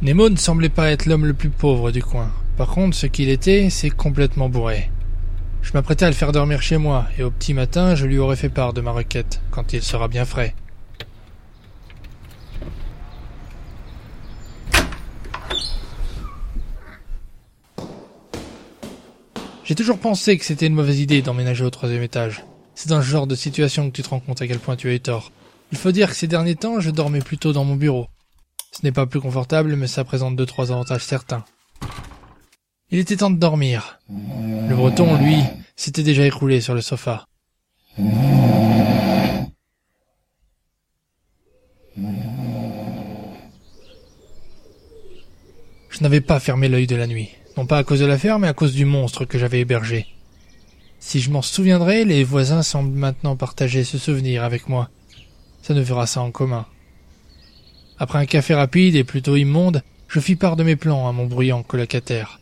Nemo ne semblait pas être l'homme le plus pauvre du coin. Par contre, ce qu'il était, c'est complètement bourré. Je m'apprêtais à le faire dormir chez moi, et au petit matin, je lui aurais fait part de ma requête, quand il sera bien frais. J'ai toujours pensé que c'était une mauvaise idée d'emménager au troisième étage. C'est dans ce genre de situation que tu te rends compte à quel point tu as eu tort. Il faut dire que ces derniers temps, je dormais plutôt dans mon bureau. Ce n'est pas plus confortable, mais ça présente deux trois avantages certains. Il était temps de dormir. Le breton, lui, s'était déjà écroulé sur le sofa. Je n'avais pas fermé l'œil de la nuit, non pas à cause de l'affaire, mais à cause du monstre que j'avais hébergé. Si je m'en souviendrai, les voisins semblent maintenant partager ce souvenir avec moi. Ça ne fera ça en commun. Après un café rapide et plutôt immonde, je fis part de mes plans à mon bruyant colocataire.